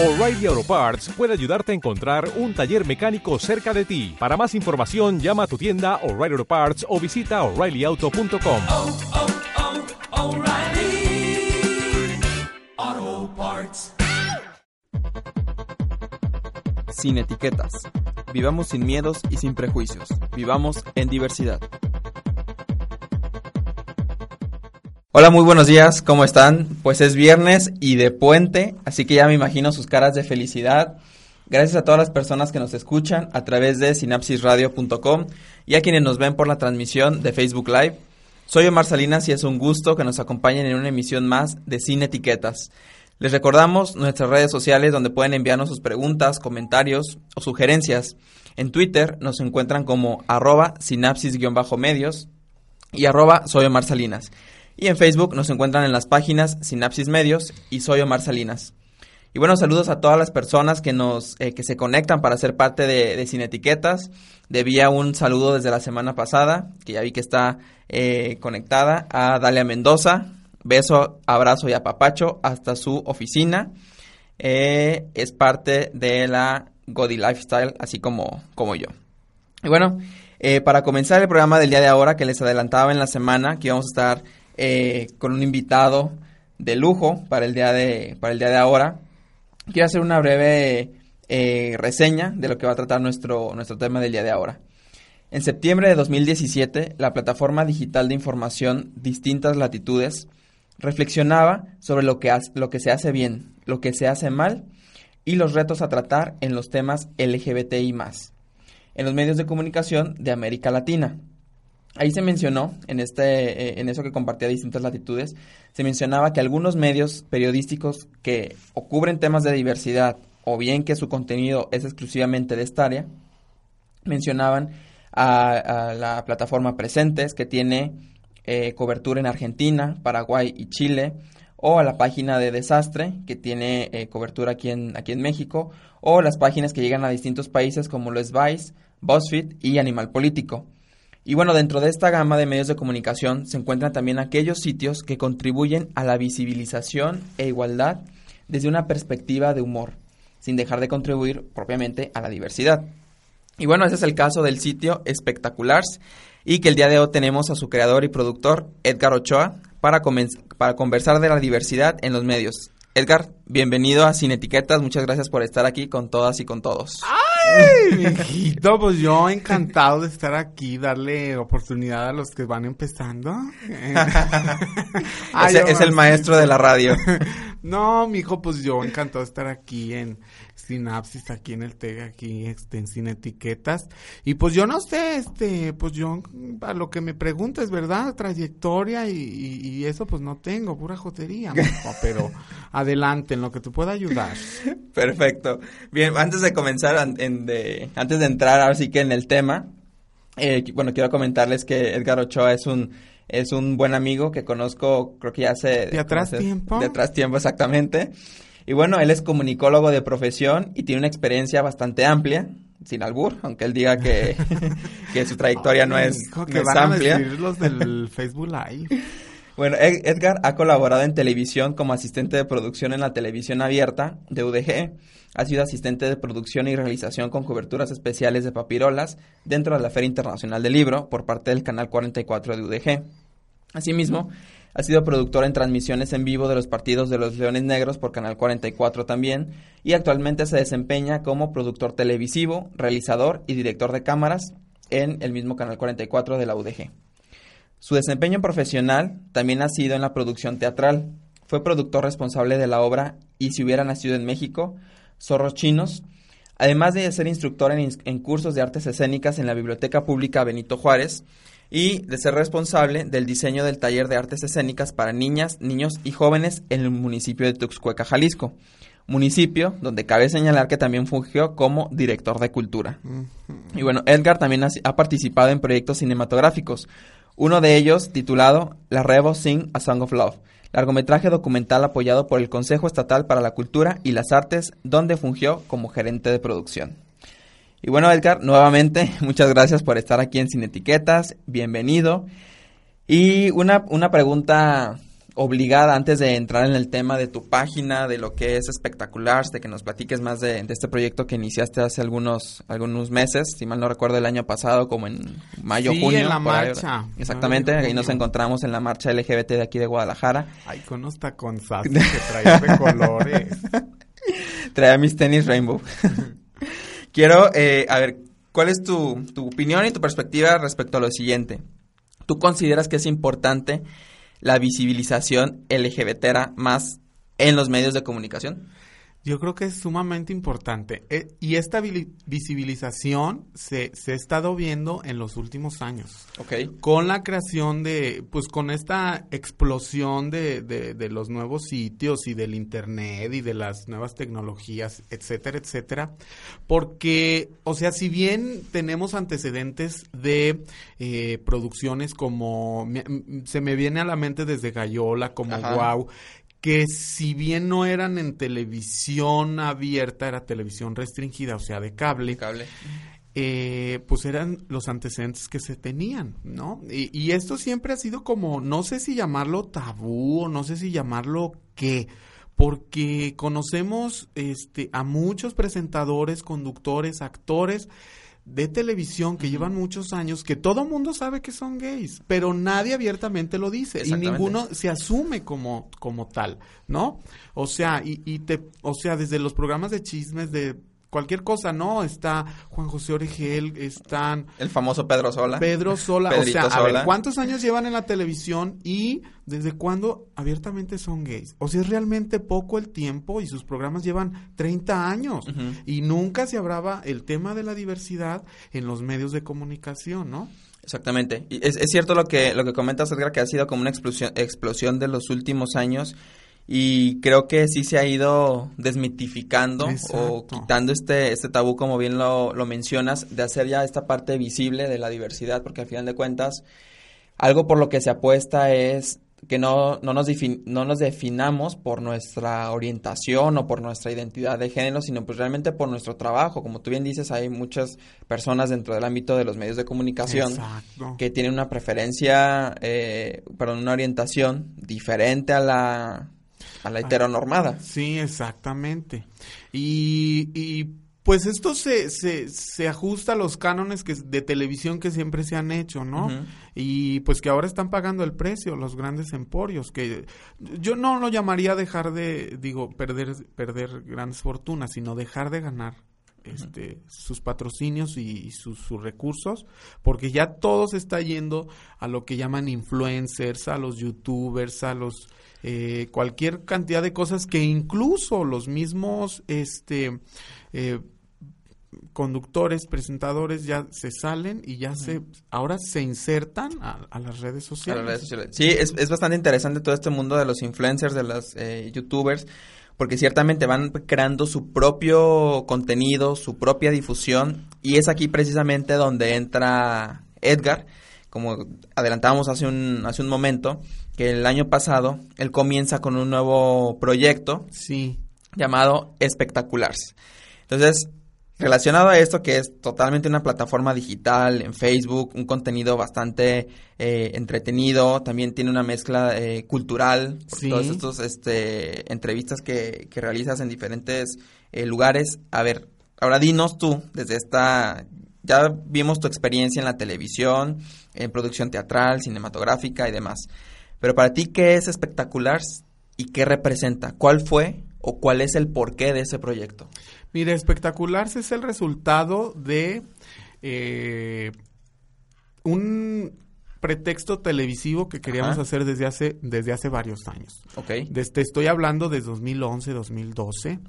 O'Reilly Auto Parts puede ayudarte a encontrar un taller mecánico cerca de ti. Para más información, llama a tu tienda O'Reilly Auto Parts o visita oreillyauto.com. oh, oh, O'Reilly Auto Parts. Sin etiquetas. Vivamos sin miedos y sin prejuicios. Vivamos en diversidad. Hola, muy buenos días, ¿cómo están? Pues es viernes y de puente, así que ya me imagino sus caras de felicidad. Gracias a todas las personas que nos escuchan a través de sinapsisradio.com y a quienes nos ven por la transmisión de Facebook Live. Soy Omar Salinas y es un gusto que nos acompañen en una emisión más de Sin Etiquetas. Les recordamos nuestras redes sociales donde pueden enviarnos sus preguntas, comentarios o sugerencias. En Twitter nos encuentran como arroba sinapsis-medios y arroba soy Omar Salinas. Y en Facebook nos encuentran en las páginas Sinapsis Medios y Soy Omar Salinas. Y bueno, saludos a todas las personas que nos eh, que se conectan para ser parte de, de Sin Etiquetas. Debía un saludo desde la semana pasada, que ya vi que está eh, conectada, a Dalia Mendoza. Beso, abrazo y apapacho hasta su oficina. Eh, es parte de la Godi Lifestyle, así como, como yo. Y bueno, para comenzar el programa del día de ahora, que les adelantaba en la semana, que íbamos a estar eh, con un invitado de lujo para el día de, para el día de ahora. Quiero hacer una breve eh, reseña de lo que va a tratar nuestro, nuestro tema del día de ahora. En septiembre de 2017, la plataforma digital de información Distintas Latitudes reflexionaba sobre lo que, lo que se hace bien, lo que se hace mal y los retos a tratar en los temas LGBTI en los medios de comunicación de América Latina. Ahí se mencionó, en, este, eh, en eso que compartía distintas latitudes, se mencionaba que algunos medios periodísticos que o cubren temas de diversidad o bien que su contenido es exclusivamente de esta área, mencionaban a, la plataforma Presentes, que tiene eh, cobertura en Argentina, Paraguay y Chile, o a la página de Desastre, que tiene eh, cobertura aquí en, aquí en México, o las páginas que llegan a distintos países como lo es Vice, BuzzFeed y Animal Político. Y bueno, dentro de esta gama de medios de comunicación se encuentran también aquellos sitios que contribuyen a la visibilización e igualdad desde una perspectiva de humor, sin dejar de contribuir propiamente a la diversidad. Y bueno, ese es el caso del sitio Espectaculars y que el día de hoy tenemos a su creador y productor Edgar Ochoa para, para conversar de la diversidad en los medios. Edgar, bienvenido a Sin Etiquetas, muchas gracias por estar aquí con todas y con todos. ¡Ay, mijito! Pues yo encantado de estar aquí, darle oportunidad a los que van empezando. Ay, Ese es el maestro de la radio. no, mijo, pues yo encantado de estar aquí en Sinapsis, aquí en el TEG, aquí este, en Sin Etiquetas. Y pues yo no sé, este, pues yo, a lo que me preguntes, ¿verdad? Trayectoria y, y, y eso pues no tengo, pura jotería, mijo, pero adelante, en lo que te pueda ayudar. Perfecto. Bien, antes de comenzar, en de, antes de entrar ahora sí que en el tema, eh, bueno, quiero comentarles que Edgar Ochoa es un es un buen amigo que conozco, creo que ya hace... ¿De atrás tiempo? De atrás tiempo, exactamente. Y bueno, él es comunicólogo de profesión y tiene una experiencia bastante amplia, sin albur, aunque él diga que, que su trayectoria Ay, no es, hijo, no que es van amplia. A decir los del Facebook Live. Bueno, Edgar ha colaborado en televisión como asistente de producción en la televisión abierta de UDG. Ha sido asistente de producción y realización con coberturas especiales de papirolas dentro de la Feria Internacional del Libro por parte del Canal 44 de UDG. Asimismo, ha sido productor en transmisiones en vivo de los partidos de los Leones Negros por Canal 44 también y actualmente se desempeña como productor televisivo, realizador y director de cámaras en el mismo Canal 44 de la UDG. Su desempeño profesional también ha sido en la producción teatral. Fue productor responsable de la obra Y si hubiera nacido en México, Zorros Chinos, además de ser instructor en, en, cursos de artes escénicas en la Biblioteca Pública Benito Juárez y de ser responsable del diseño del taller de artes escénicas para niñas, niños y jóvenes en el municipio de Tuxcueca, Jalisco, municipio donde cabe señalar que también fungió como director de cultura. Uh -huh. Y bueno, Edgar también ha, ha participado en proyectos cinematográficos, uno de ellos titulado La Revo Sing a Song of Love, largometraje documental apoyado por el Consejo Estatal para la Cultura y las Artes, donde fungió como gerente de producción. Y bueno, Edgar, nuevamente, muchas gracias por estar aquí en Sin Etiquetas, bienvenido. Y una, una pregunta obligada antes de entrar en el tema de tu página, de lo que es espectacular, de que nos platiques más de, de este proyecto que iniciaste hace algunos algunos meses, si mal no recuerdo el año pasado, como en mayo, Sí, junio. en la ahí, marcha. Exactamente, ahí nos encontramos en la marcha LGBT de aquí de Guadalajara. Ay, con unos taconzazos que traía de colores. Traía mis tenis Rainbow. Quiero, eh, a ver, ¿cuál es tu, tu opinión y tu perspectiva respecto a lo siguiente? ¿Tú consideras que es importante la visibilización LGBT más en los medios de comunicación? Yo creo que es sumamente importante. Eh, y esta visibilización se, se ha estado viendo en los últimos años. Con la creación de, pues con esta explosión de, de, de los nuevos sitios y del Internet y de las nuevas tecnologías, etcétera, etcétera. Porque, o sea, si bien tenemos antecedentes de eh, producciones como, se me viene a la mente desde Gallola, como Ajá. Wow, que si bien no eran en televisión abierta, era televisión restringida, o sea, de cable, Cable. eh, pues eran los antecedentes que se tenían, ¿no? Y, y esto siempre ha sido como, no sé si llamarlo tabú o no sé si llamarlo qué, porque conocemos este, a muchos presentadores, conductores, actores de televisión que llevan muchos años, que todo mundo sabe que son gays, pero nadie abiertamente lo dice y ninguno se asume como, como tal, ¿no? O sea, y, y te, o sea, desde los programas de chismes de cualquier cosa, ¿no? Está Juan José Origel, están El famoso Pedro Sola. Pedro Sola, o sea, a ver. ¿cuántos años llevan en la televisión y desde cuándo abiertamente son gays? O sea, es realmente poco el tiempo y sus programas llevan 30 años y nunca se hablaba el tema de la diversidad en los medios de comunicación, ¿no? Exactamente. Y es, es cierto lo que, lo que comentas, Edgar, que ha sido como una explosión, explosión de los últimos años. Y creo que sí se ha ido desmitificando o quitando este, este tabú, como bien lo, lo mencionas, de hacer ya esta parte visible de la diversidad, porque al final de cuentas, algo por lo que se apuesta es que no, no, nos, no nos definamos por nuestra orientación o por nuestra identidad de género, sino pues realmente por nuestro trabajo. Como tú bien dices, hay muchas personas dentro del ámbito de los medios de comunicación Exacto. que tienen una preferencia, eh, perdón, una orientación diferente a la, a la heteronormada. Sí, exactamente. Y, y pues esto se, se, se ajusta a los cánones que, de televisión que siempre se han hecho, ¿no? Y pues que ahora están pagando el precio los grandes emporios, que yo no lo llamaría dejar de, digo, perder, perder grandes fortunas, sino dejar de ganar este, sus patrocinios y, y sus, sus recursos, porque ya todo se está yendo a lo que llaman influencers, a los youtubers, a los eh, cualquier cantidad de cosas que incluso los mismos este eh, conductores, presentadores ya se salen y ya se ahora se insertan a, a las redes a sociales. las redes sociales. Sí, es, es bastante interesante todo este mundo de los influencers, de los eh, youtubers, porque ciertamente van creando su propio contenido, su propia difusión, y es aquí precisamente donde entra Edgar, como adelantábamos hace un, hace un momento, que el año pasado él comienza con un nuevo proyecto Sí, llamado Espectaculars. Entonces, relacionado a esto, que es totalmente una plataforma digital en Facebook, un contenido bastante eh, entretenido, también tiene una mezcla eh, cultural, Sí. todas estas este, entrevistas que, que realizas en diferentes eh, lugares. A ver, ahora dinos tú, desde esta... Ya vimos tu experiencia en la televisión, en producción teatral, cinematográfica y demás. Pero para ti, ¿qué es espectacular y qué representa? ¿Cuál fue o cuál es el porqué de ese proyecto? Mira, espectacular es el resultado de eh, un pretexto televisivo que queríamos Ajá. hacer desde hace desde hace varios años. Ok. Desde, estoy hablando de 2011, 2012,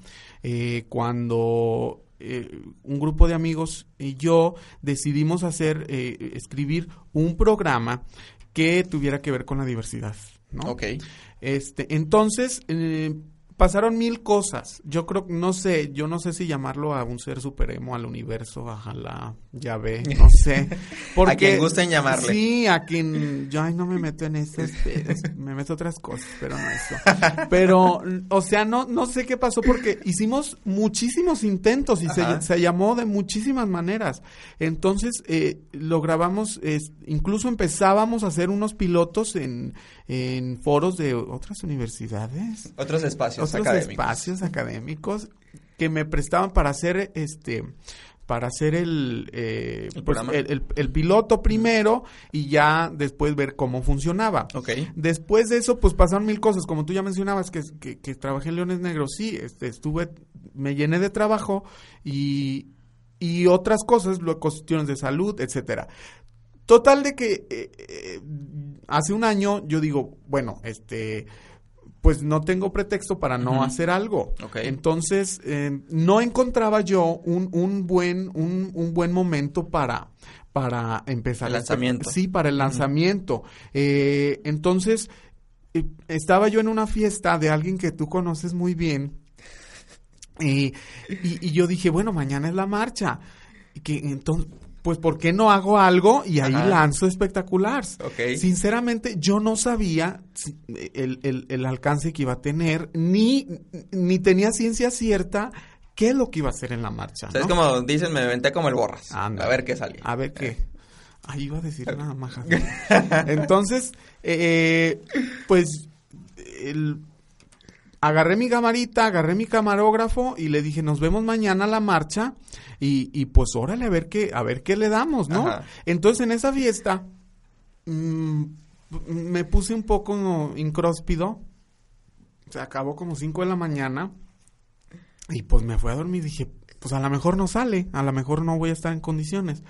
eh, cuando eh, un grupo de amigos y yo decidimos hacer, eh, escribir un programa que tuviera que ver con la diversidad, ¿no? Ok. Este, entonces, pasaron mil cosas. Yo creo, no sé, yo no sé si llamarlo a un ser supremo, al universo, ojalá, ya ve, no sé. A quien gusten llamarle. Sí, a quien, yo ay, no me meto en eso, me meto otras cosas, pero no eso. Pero, o sea, no, no sé qué pasó porque hicimos muchísimos intentos y se, se llamó de muchísimas maneras. Entonces, eh, lo grabamos, incluso empezábamos a hacer unos pilotos en, en foros de otras universidades Otros espacios otros académicos. espacios académicos que me prestaban para hacer este para hacer el, eh, ¿El pues, el, el- el piloto primero y ya después ver cómo funcionaba. Ok. Después de eso, pues pasaron mil cosas, como tú ya mencionabas, que, que, que trabajé en Leones Negros, sí, este, estuve, me llené de trabajo y, y otras cosas, luego cuestiones de salud, etcétera. Total de que eh, eh, hace un año yo digo, bueno, este, pues no tengo pretexto para no hacer algo. Entonces, eh, no encontraba yo un, un buen, un, un buen momento para, para empezar El lanzamiento. Sí, para el lanzamiento. Eh, entonces, eh, estaba yo en una fiesta de alguien que tú conoces muy bien. Y, y, y yo dije, bueno, mañana es la marcha. Y que entonces, pues, ¿por qué no hago algo? Y ahí Ajá. lanzo espectaculars. Ok. Sinceramente, yo no sabía el, el- el alcance que iba a tener, ni, ni tenía ciencia cierta qué es lo que iba a hacer en la marcha. O sea, es como dicen, me venté como el borras. Anda. A ver qué salía. A ver qué. Ahí iba a decir una maja. Entonces, eh, pues, el- agarré mi camarita, agarré mi camarógrafo y le dije, nos vemos mañana a la marcha y, y pues órale a ver qué, a ver qué le damos, ¿no? Ajá. Entonces en esa fiesta mm, me puse un poco incróspido. Se acabó como 5 de la mañana. Y pues me fui a dormir. Dije, pues a lo mejor no sale. A lo mejor no voy a estar en condiciones.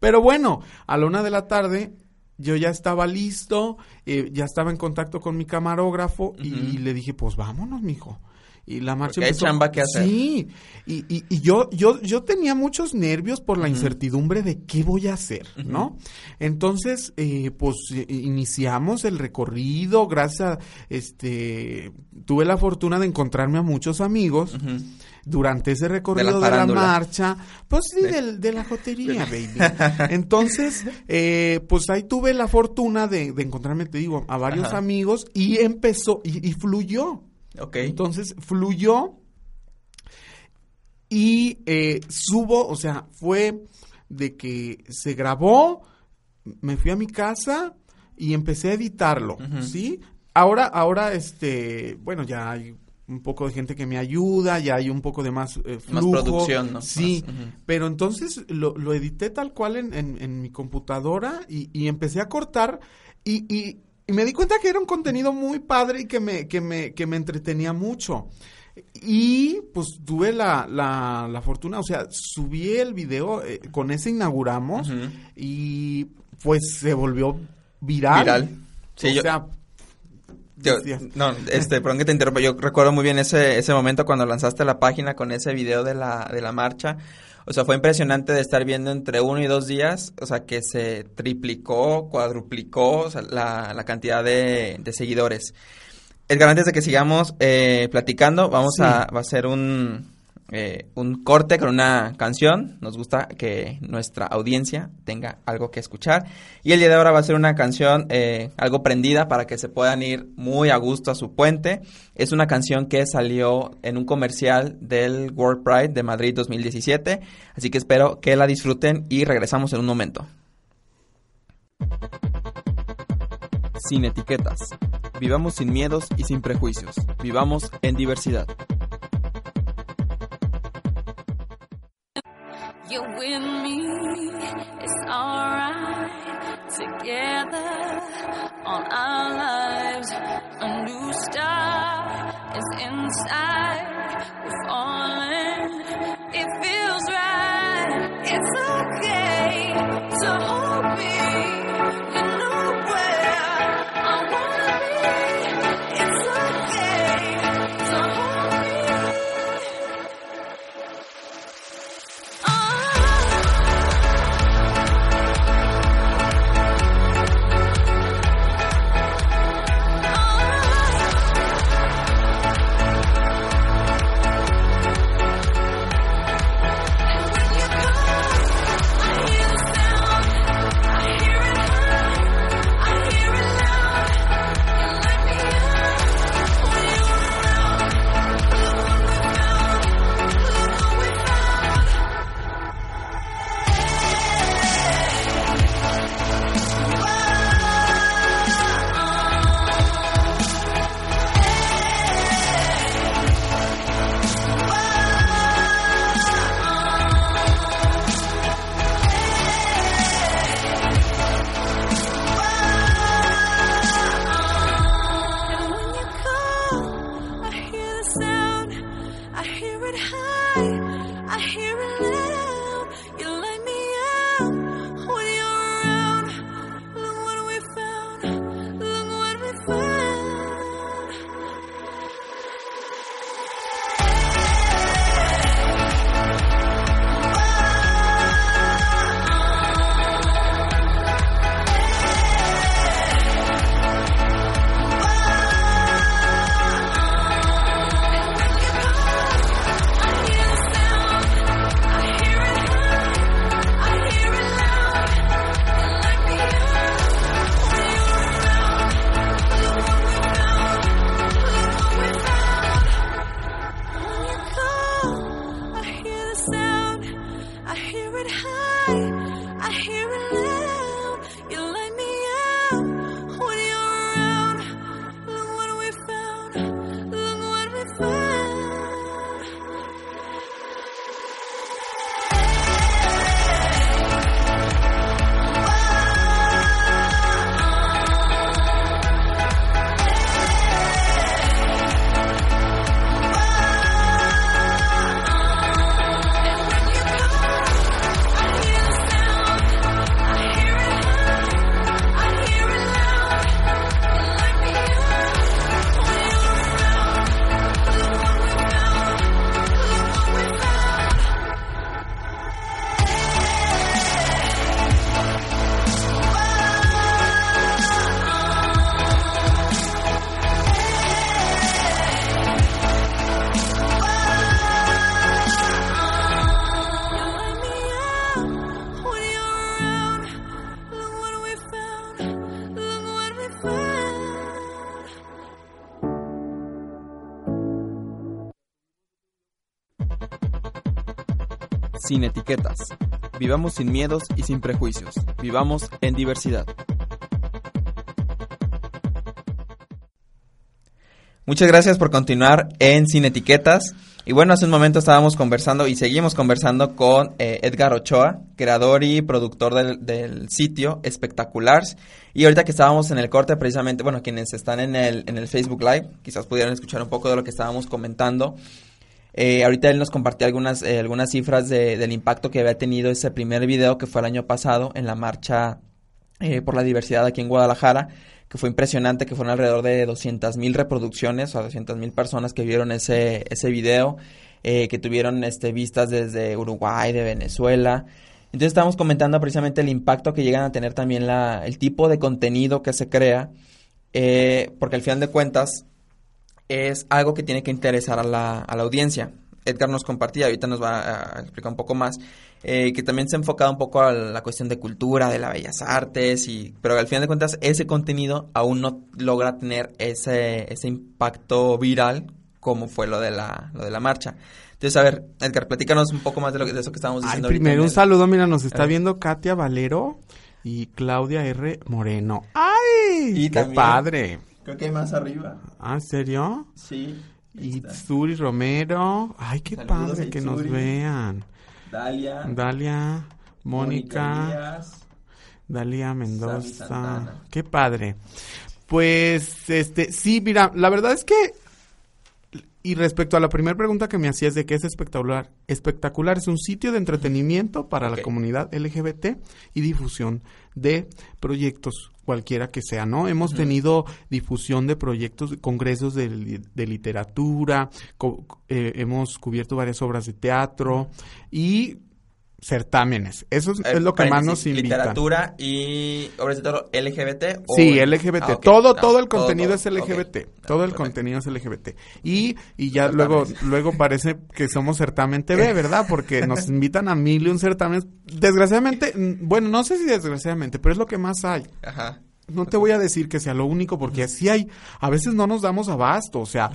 Pero bueno, a la una de la tarde yo ya estaba listo. eh, ya estaba en contacto con mi camarógrafo. Y le dije, pues vámonos, mijo. Y la marcha Porque hay empezó- chamba que hacer. Sí, y, y, y yo, yo, yo tenía muchos nervios por la incertidumbre de qué voy a hacer. ¿no? Entonces, eh, pues eh, iniciamos el recorrido, gracias a, este, tuve la fortuna de encontrarme a muchos amigos durante ese recorrido de la, marcha, pues sí, De- de, la jotería, baby. Entonces, eh, pues ahí tuve la fortuna de, de encontrarme, te digo, a varios Ajá. amigos y empezó, y, y fluyó. Ok. Entonces fluyó y eh, subo, o sea, fue de que se grabó, me fui a mi casa y empecé a editarlo. ¿sí? Ahora, ahora, este, bueno, ya hay un poco de gente que me ayuda, ya hay un poco de más eh, Más flujo. producción, ¿no? Sí, Más, pero entonces lo, lo edité tal cual en, en- en mi computadora y, y empecé a cortar y, y- y me di cuenta que era un contenido muy padre y que me, que me, que me entretenía mucho. Y pues tuve la, la, la fortuna, o sea, subí el video, eh, con ese inauguramos y pues se volvió viral. Viral. Sí, o yo- sea, Yo- no, este, perdón que te interrumpa. Yo recuerdo muy bien ese, ese momento cuando lanzaste la página con ese video de la, de la marcha. O sea, fue impresionante de estar viendo entre uno y dos días, o sea, que se triplicó, cuadruplicó o sea, la, la cantidad de, de seguidores. Edgar, antes de que sigamos eh, platicando, vamos Sí. a, va a hacer un, eh, un corte con una canción. Nos gusta que nuestra audiencia tenga algo que escuchar. Y el día de ahora va a ser una canción eh, algo prendida para que se puedan ir muy a gusto a su puente. Es una canción que salió en un comercial del World Pride de Madrid 2017. Así que espero que la disfruten y regresamos en un momento. Sin etiquetas. Vivamos sin miedos y sin prejuicios. Vivamos en diversidad. You're with me, it's alright. Together, on our lives, a new star is inside. We're falling, Sin etiquetas. Vivamos sin miedos y sin prejuicios. Vivamos en diversidad. Muchas gracias por continuar en Sin Etiquetas. Y bueno, hace un momento estábamos conversando y seguimos conversando con eh, Edgar Ochoa, creador y productor del, sitio Espectaculars. Y ahorita que estábamos en el corte, precisamente, bueno, quienes están en el, en el Facebook Live, quizás pudieran escuchar un poco de lo que estábamos comentando. Eh, ahorita él nos compartió algunas, eh, algunas cifras de- del impacto que había tenido ese primer video que fue el año pasado en la marcha eh, por la diversidad aquí en Guadalajara, que fue impresionante, que fueron alrededor de 200 mil reproducciones, o 200 mil personas que vieron ese, ese video, eh, que tuvieron este, vistas desde Uruguay, de Venezuela. Entonces estábamos comentando precisamente el impacto que llegan a tener también la, el tipo de contenido que se crea, eh, porque al final de cuentas es algo que tiene que interesar a la, a la audiencia. Edgar nos compartía, ahorita nos va a explicar un poco más, eh, que también se ha enfocado un poco a la cuestión de cultura, de las bellas artes, y, pero al final de cuentas ese contenido aún no logra tener ese, ese impacto viral como fue lo de la, lo de la marcha. Entonces, a ver, Edgar, platícanos un poco más de, lo, que- de eso que estábamos Ay, diciendo. ahorita primero un saludo, mira, nos está viendo Katia Valero y Claudia R. Moreno. ¡Ay! Y ¡Qué también- padre! Creo que hay más arriba. ¿Ah, serio? Sí. Y está. Suri Romero. ¡Ay, qué Saludos padre que nos vean! Dalia. Dalia, Mónica. Dalia Mendoza. Qué padre. Pues, este, sí, mira, la verdad es que, y respecto a la primera pregunta que me hacías de qué es espectacular, espectacular es un sitio de entretenimiento para la comunidad LGBT y difusión de proyectos cualquiera que sea, ¿no? Hemos tenido difusión de proyectos, congresos de, de literatura, co- eh, hemos cubierto varias obras de teatro y certámenes. Eso es, Eh, es lo que más nos invita. Literatura y obras de teatro LGBT. o- Sí, LGBT. Ah. Todo, No, todo el contenido todo. es LGBT. Todo el Perfecto. contenido es LGBT. Y, y ya luego, luego parece que somos certamen TV, ¿verdad? Porque nos invitan a mil y un certámenes. Desgraciadamente, bueno, no sé si desgraciadamente, pero es lo que más hay. Ajá. No te voy a decir que sea lo único, porque así hay. A veces no nos damos abasto. O sea,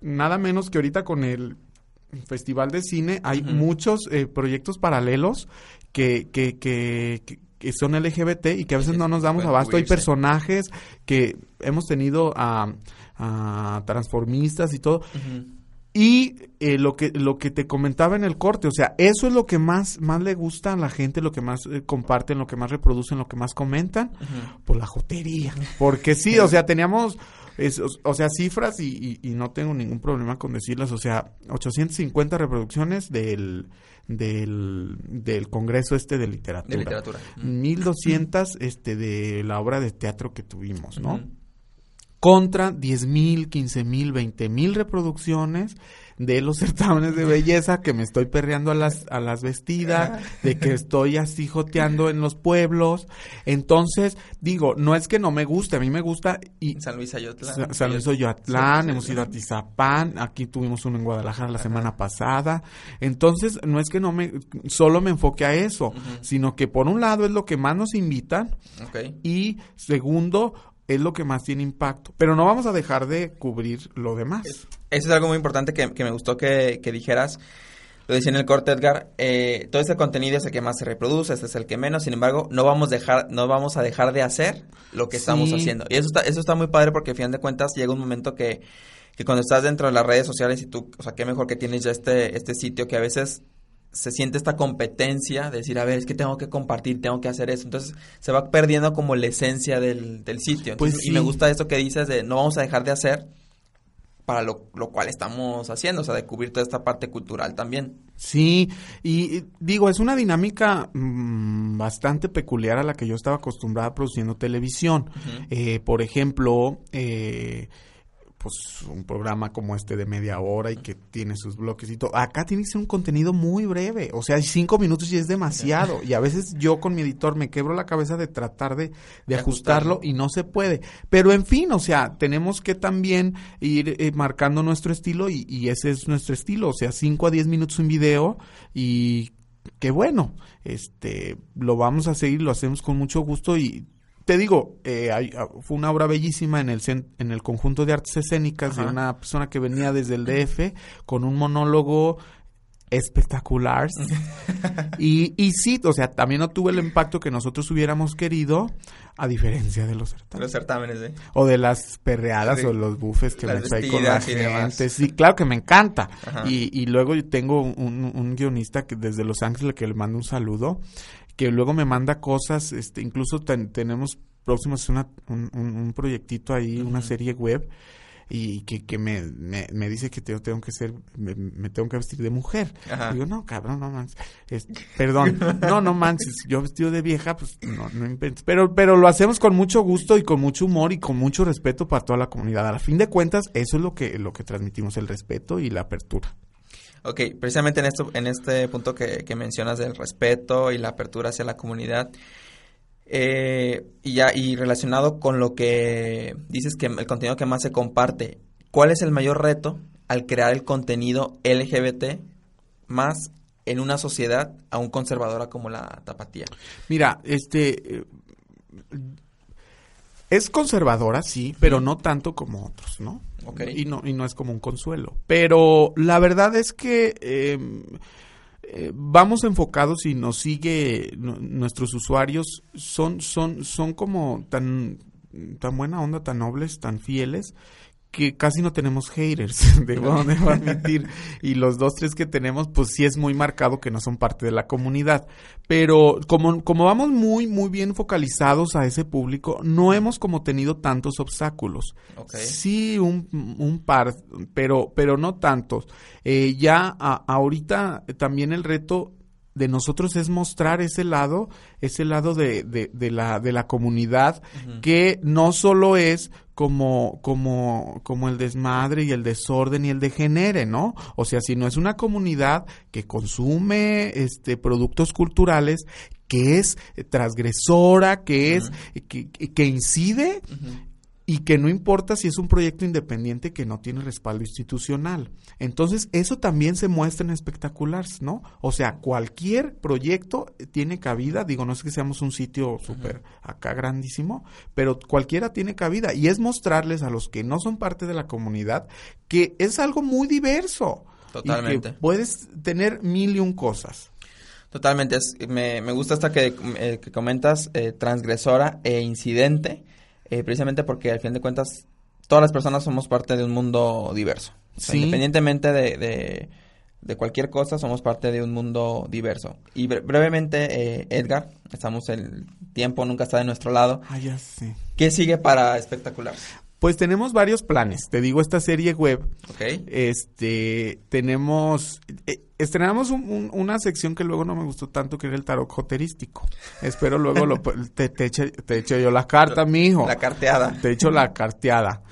nada menos que ahorita con el Festival de Cine hay muchos eh, proyectos paralelos que, que, que, que- que son LGBT y que a veces no nos damos abasto. Hay personajes que hemos tenido a, a transformistas y todo. Y eh, lo que lo que te comentaba en el corte, o sea, eso es lo que más más le gusta a la gente, lo que más eh, comparten, lo que más reproducen, lo que más comentan, pues la jotería. Porque sí, o sea, teníamos es, o, o sea, cifras y, y- y no tengo ningún problema con decirlas. O sea, 850 reproducciones del, del, del Congreso este de literatura. De literatura. 1200 este, de la obra de teatro que tuvimos, ¿no? Contra 10 mil, 15 mil, 20 mil reproducciones de los certámenes de belleza que me estoy perreando a las, a las vestidas, de que estoy así joteando en los pueblos. Entonces, digo, no es que no me guste, a mí me gusta y San Luis Ayotla. Sa- San Luis Oyoatlán, Sí, hemos ido a Tizapán, aquí tuvimos uno en Guadalajara la semana pasada. Entonces, no es que no me, solo me enfoque a eso, sino que por un lado es lo que más nos invitan Ok. y segundo es lo que más tiene impacto. Pero no vamos a dejar de cubrir lo demás. Eso es algo muy importante que, que me gustó que, que dijeras. Lo decía en el corte, Edgar. eh, todo ese contenido es el que más se reproduce, este es el que menos. Sin embargo, no vamos, dejar, no vamos a dejar de hacer lo que estamos haciendo. Y eso está, eso está muy padre porque, al final de cuentas, llega un momento que, que cuando estás dentro de las redes sociales y tú, o sea, qué mejor que tienes ya este, este sitio que a veces se siente esta competencia de decir, a ver, es que tengo que compartir, tengo que hacer eso. Entonces, se va perdiendo como la esencia del, del sitio. Pues Y me gusta esto que dices de no vamos a dejar de hacer para lo, lo cual estamos haciendo, o sea, de cubrir toda esta parte cultural también. Sí, y y digo, es una dinámica mm, bastante peculiar a la que yo estaba acostumbrada produciendo televisión. Eh, por ejemplo, eh, pues un programa como este de media hora y que tiene sus bloques y todo. Acá tiene que ser un contenido muy breve, o sea, cinco minutos y es demasiado. Y a veces yo con mi editor me quebro la cabeza de tratar de, de De ajustarlo ajustarlo. y no se puede. Pero en fin, o sea, tenemos que también ir eh, marcando nuestro estilo y, y ese es nuestro estilo, o sea, 5 a 10 minutos un video y qué bueno, este, lo vamos a seguir, lo hacemos con mucho gusto y te digo, eh, hay- ah, fue una obra bellísima en el en el conjunto de artes escénicas de una persona que venía desde el DF con un monólogo espectacular. y, y sí, o sea, también no tuvo el impacto que nosotros hubiéramos querido, a diferencia de los certámenes. Los certámenes, ¿eh? O de las perreadas Sí. o los bufes que Las me trae con la gente. Sí, claro que me encanta. Y, y luego yo tengo un, un- un guionista que desde Los Ángeles que le mando un saludo, que luego me manda cosas, este, incluso ten- tenemos próximos una, un, proyectito ahí, una serie web y que, que me, me, me dice que yo tengo que ser, me, me tengo que vestir de mujer. Ajá. Digo, no, cabrón, no manches. Es- perdón, no, no manches. Yo vestido de vieja, pues no, no inventes. Pero, pero lo hacemos con mucho gusto y con mucho humor y con mucho respeto para toda la comunidad. A fin de cuentas, eso es lo que, lo que transmitimos, el respeto y la apertura. Ok, precisamente en, esto, en este punto que, que mencionas del respeto y la apertura hacia la comunidad, eh, y ya y relacionado con lo que dices que el contenido que más se comparte, ¿cuál es el mayor reto al crear el contenido LGBT más en una sociedad aún conservadora como la tapatía? Mira, este... eh, Es conservadora, sí, pero no tanto como otros, ¿no? Y no, y no es como un consuelo. Pero la verdad es que eh, eh, vamos enfocados y nos sigue nu- nuestros usuarios son, son, son como tan, tan buena onda, tan nobles, tan fieles que casi no tenemos haters, debo, debo admitir, y los dos, tres que tenemos, pues sí es muy marcado que no son parte de la comunidad, pero como, como vamos muy, muy bien focalizados a ese público, no hemos como tenido tantos obstáculos. Sí, un, un par, pero, pero no tantos. Eh, ya a- ahorita también el reto de nosotros es mostrar ese lado, ese lado de, de, de la, de la comunidad, que no solo es como, como, como el desmadre y el desorden y el degenere, ¿no? O sea, sino es una comunidad que consume este productos culturales, que es eh, transgresora, que es, que, que- que incide y que no importa si es un proyecto independiente que no tiene respaldo institucional. Entonces, eso también se muestra en espectaculares, ¿no? O sea, cualquier proyecto tiene cabida, digo, no es que seamos un sitio súper acá grandísimo, pero cualquiera tiene cabida y es mostrarles a los que no son parte de la comunidad que es algo muy diverso. Totalmente. Y que puedes tener mil y un cosas. Totalmente, es- me, me gusta esta que, eh, que comentas, eh, transgresora e incidente, eh, precisamente porque al fin de cuentas todas las personas somos parte de un mundo diverso. O sea, Sí. Independientemente de, de, de cualquier cosa, somos parte de un mundo diverso. Y bre- brevemente, eh, Edgar, estamos el tiempo nunca está de nuestro lado. Ah, ya sé. ¿Qué sigue para espectacular? Pues tenemos varios planes. Te digo, esta serie web, Ok. este, tenemos, eh, estrenamos un- un- una sección que luego no me gustó tanto, que era el tarot joterístico. Espero luego lo, te, te, eche, te echo yo la carta, mijo. La carteada. Te echo la carteada.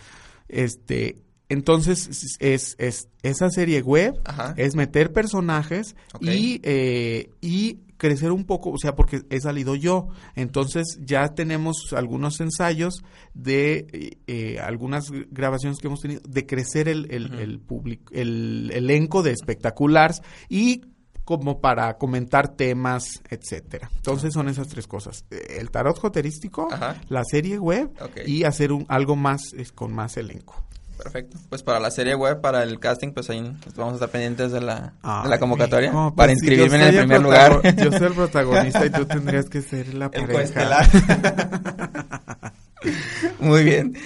Este, entonces, es, es, esa serie web Ajá. es meter personajes y, eh, y crecer un poco, o sea, porque he salido yo. Entonces, ya tenemos algunos ensayos de eh, eh, algunas grabaciones que hemos tenido, de crecer el, el, el público, el elenco de espectaculars y como para comentar temas, etcétera. Entonces son esas tres cosas. El tarot joterístico, Ajá. la serie web y hacer un, algo más eh, con más elenco. Perfecto. Pues para la serie web, para el casting, pues ahí vamos a estar pendientes de la, de la convocatoria. mijo, para pues sí, inscribirme en el primer lugar. Yo soy el protagonista y tú tendrías que ser la El pareja. Muy bien.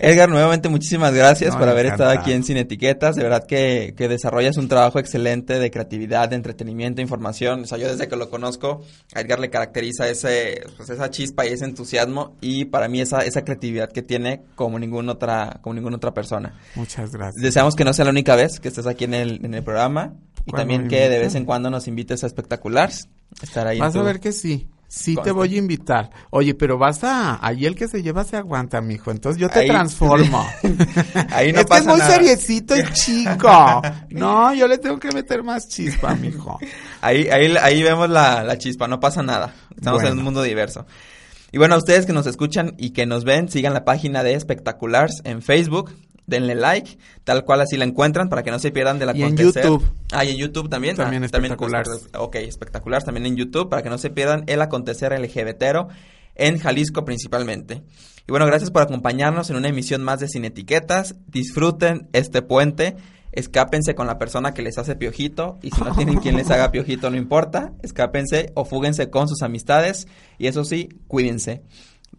Edgar, nuevamente muchísimas gracias No, por haber estado aquí en Sin Etiquetas. De verdad que, que desarrollas un trabajo excelente de creatividad, de entretenimiento, información. O sea, yo desde que lo conozco, a Edgar le caracteriza ese, pues esa chispa y ese entusiasmo y para mí esa, esa creatividad que tiene como ninguna otra, como ninguna otra persona. Muchas gracias. Deseamos que no sea la única vez que estés aquí en el, en el programa y también que de vez en cuando nos invites a espectaculars. Estar ahí. Vas a ver que sí. Sí te voy a invitar. Oye, pero vas a... Ahí el que se lleva se aguanta, mijo. Entonces yo te Ahí- transformo. Ahí no es que pasa es muy nada. seriecito y chico. No, yo le tengo que meter más chispa, mijo. Ahí, ahí, ahí vemos la, la chispa, no pasa nada. Estamos en un mundo diverso. Y bueno, a ustedes que nos escuchan y que nos ven, sigan la página de Espectaculars en Facebook, denle like, tal cual así la encuentran para que no se pierdan de la Y en YouTube. Ah, y en YouTube también. También Ah, Espectaculars. ok, Espectaculars también en YouTube para que no se pierdan el acontecer LGBTero en Jalisco principalmente. Y bueno, gracias por acompañarnos en una emisión más de Sin Etiquetas. Disfruten este puente. Escápense con la persona que les hace piojito y si no tienen quien les haga piojito no importa, escápense o fúguense con sus amistades y eso sí, cuídense.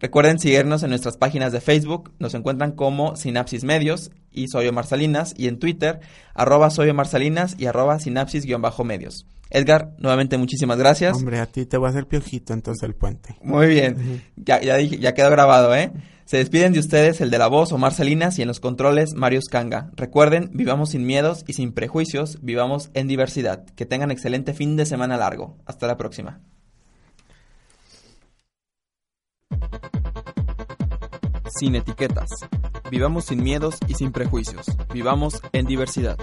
Recuerden seguirnos en nuestras páginas de Facebook, nos encuentran como Sinapsis Medios y Soy Omar Salinas y en Twitter, arroba Soy Omar Salinas y arroba sinapsis-medios. Edgar, nuevamente muchísimas gracias. Hombre, a ti te voy a hacer piojito entonces el puente. Muy bien, ya, ya, dije- ya quedó grabado, ¿eh? Se despiden de ustedes el de la voz, Omar Salinas, y en los controles, Marius Kanga. Recuerden, vivamos sin miedos y sin prejuicios, vivamos en diversidad. Que tengan excelente fin de semana largo. Hasta la próxima. Sin etiquetas. Vivamos sin miedos y sin prejuicios. Vivamos en diversidad.